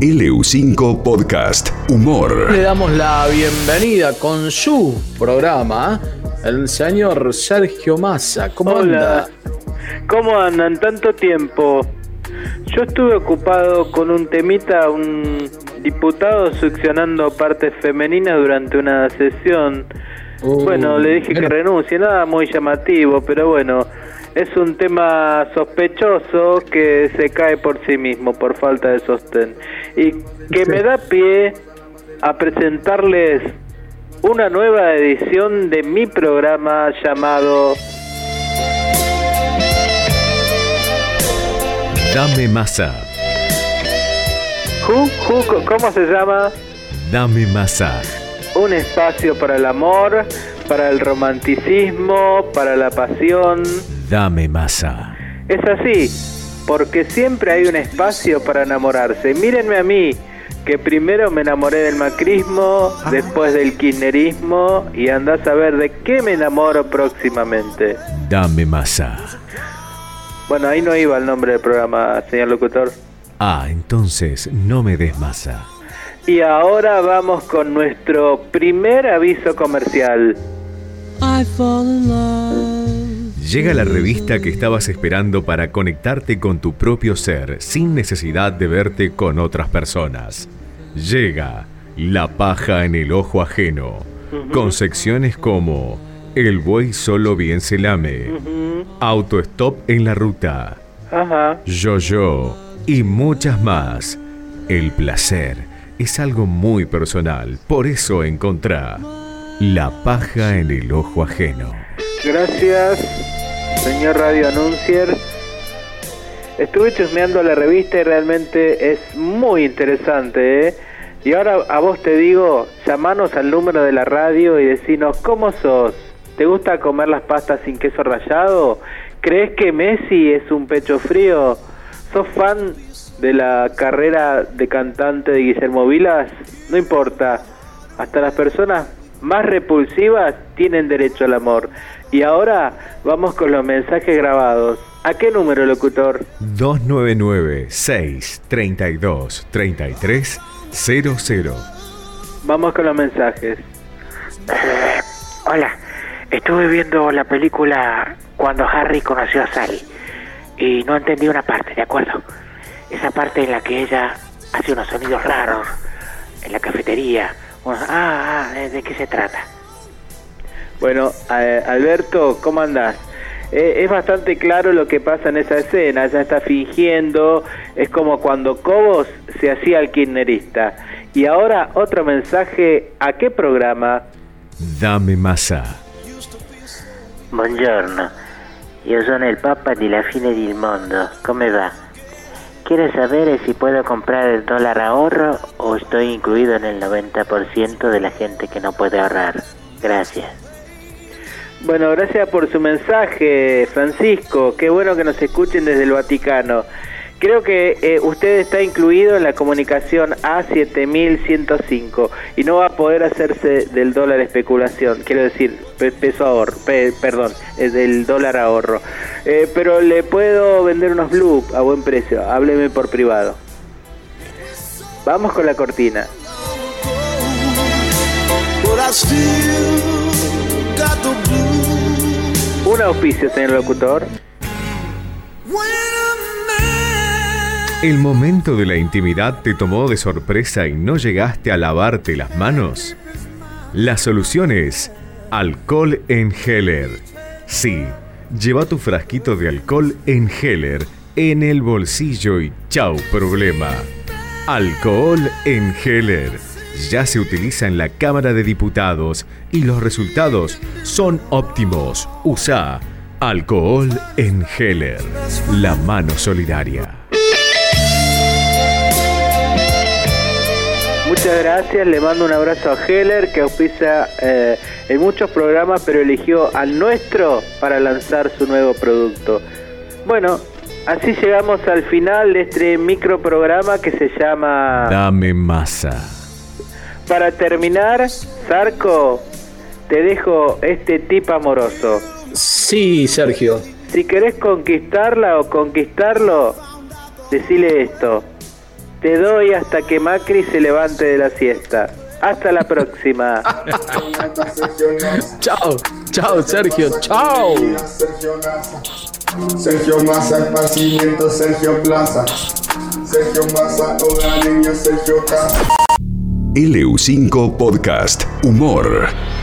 LU5 Podcast Humor. Le damos la bienvenida con su programa, el señor Sergio Massa. ¿Cómo Hola. anda? ¿Cómo andan? Tanto tiempo. Yo estuve ocupado con un temita, un diputado succionando partes femeninas durante una sesión. Uh, bueno, le dije que renuncie, nada muy llamativo, pero bueno, es un tema sospechoso que se cae por sí mismo, por falta de sostén. Y que me da pie a presentarles una nueva edición de mi programa llamado Dame masa, Who, Who, ¿Cómo se llama? dame masa, Un espacio para el amor, para el romanticismo, para la pasión. dame masa. Es así, porque siempre hay un espacio para enamorarse. Mírenme a mí, que primero me enamoré del macrismo, después del kirchnerismo, y andás a ver de qué me enamoro próximamente. Dame masa. Bueno, ahí no iba el nombre del programa, señor locutor. Ah, entonces no me des masa. Y ahora vamos con nuestro primer aviso comercial. Llega la revista que estabas esperando para conectarte con tu propio ser sin necesidad de verte con otras personas. Llega La paja en el ojo ajeno, con secciones como El buey solo bien se lame, Autostop en la ruta, Ajá. Yo-Yo y muchas más. El placer es algo muy personal, por eso encontrá La paja en el ojo ajeno. Gracias, señor Radio Anuncier. Estuve chusmeando la revista y realmente es muy interesante, ¿eh? Y ahora a vos te digo, llamanos al número de la radio y decinos cómo sos. ¿Te gusta comer las pastas sin queso rallado? ¿Crees que Messi es un pecho frío? ¿Sos fan de la carrera de cantante de Guillermo Vilas? No importa. Hasta las personas más repulsivas tienen derecho al amor. Y ahora vamos con los mensajes grabados. ¿A qué número, locutor? 299-632-3300. Vamos con los mensajes. Hola, estuve viendo la película cuando Harry conoció a Sally y no entendí una parte, ¿de acuerdo? Esa parte en la que ella hace unos sonidos raros en la cafetería. Unos- ah, ah, ¿de de qué se trata? Bueno, eh, Alberto, ¿cómo andás? Eh, es bastante claro lo que pasa en esa escena. Ella está fingiendo. Es como cuando Cobos se hacía el kirchnerista. Y ahora otro mensaje. ¿A qué programa? Dame masa. Buongiorno, io sono il Papa di la fine del mondo, come va? Quiero saber si puedo comprar el dólar ahorro o estoy incluido en el 90% de la gente que no puede ahorrar. Gracias. Bueno, gracias por su mensaje, Francisco. Qué bueno que nos escuchen desde el Vaticano. Creo que eh, usted está incluido en la comunicación A7105 y no va a poder hacerse del dólar especulación, quiero decir, pe- peso ahorro, pe- perdón, eh, del dólar ahorro. Eh, pero le puedo vender unos blue a buen precio, hábleme por privado. Vamos con la cortina. Un auspicio, señor locutor. ¿El momento de la intimidad te tomó de sorpresa y no llegaste a lavarte las manos? La solución es alcohol en Heller. Sí, lleva tu frasquito de alcohol en Heller en el bolsillo y chau problema. Alcohol en Heller. Ya se utiliza en la Cámara de Diputados y los resultados son óptimos. Usa alcohol en Heller. La mano solidaria. Muchas gracias, le mando un abrazo a Heller que auspicia eh, en muchos programas, pero eligió al nuestro para lanzar su nuevo producto. Bueno, así llegamos al final de este microprograma que se llama... Dame masa. Para terminar, Zarco, te dejo este tip amoroso. Sí, Sergio. Si querés conquistarla o conquistarlo, decile esto. Te doy hasta que Macri se levante de la siesta. Hasta la próxima. Chao, chao Sergio, chao. Sergio Massa, Sergio Massa, esparcimiento, Sergio Plaza. Sergio Massa, hogareño, Sergio Casa. LU5 Podcast Humor.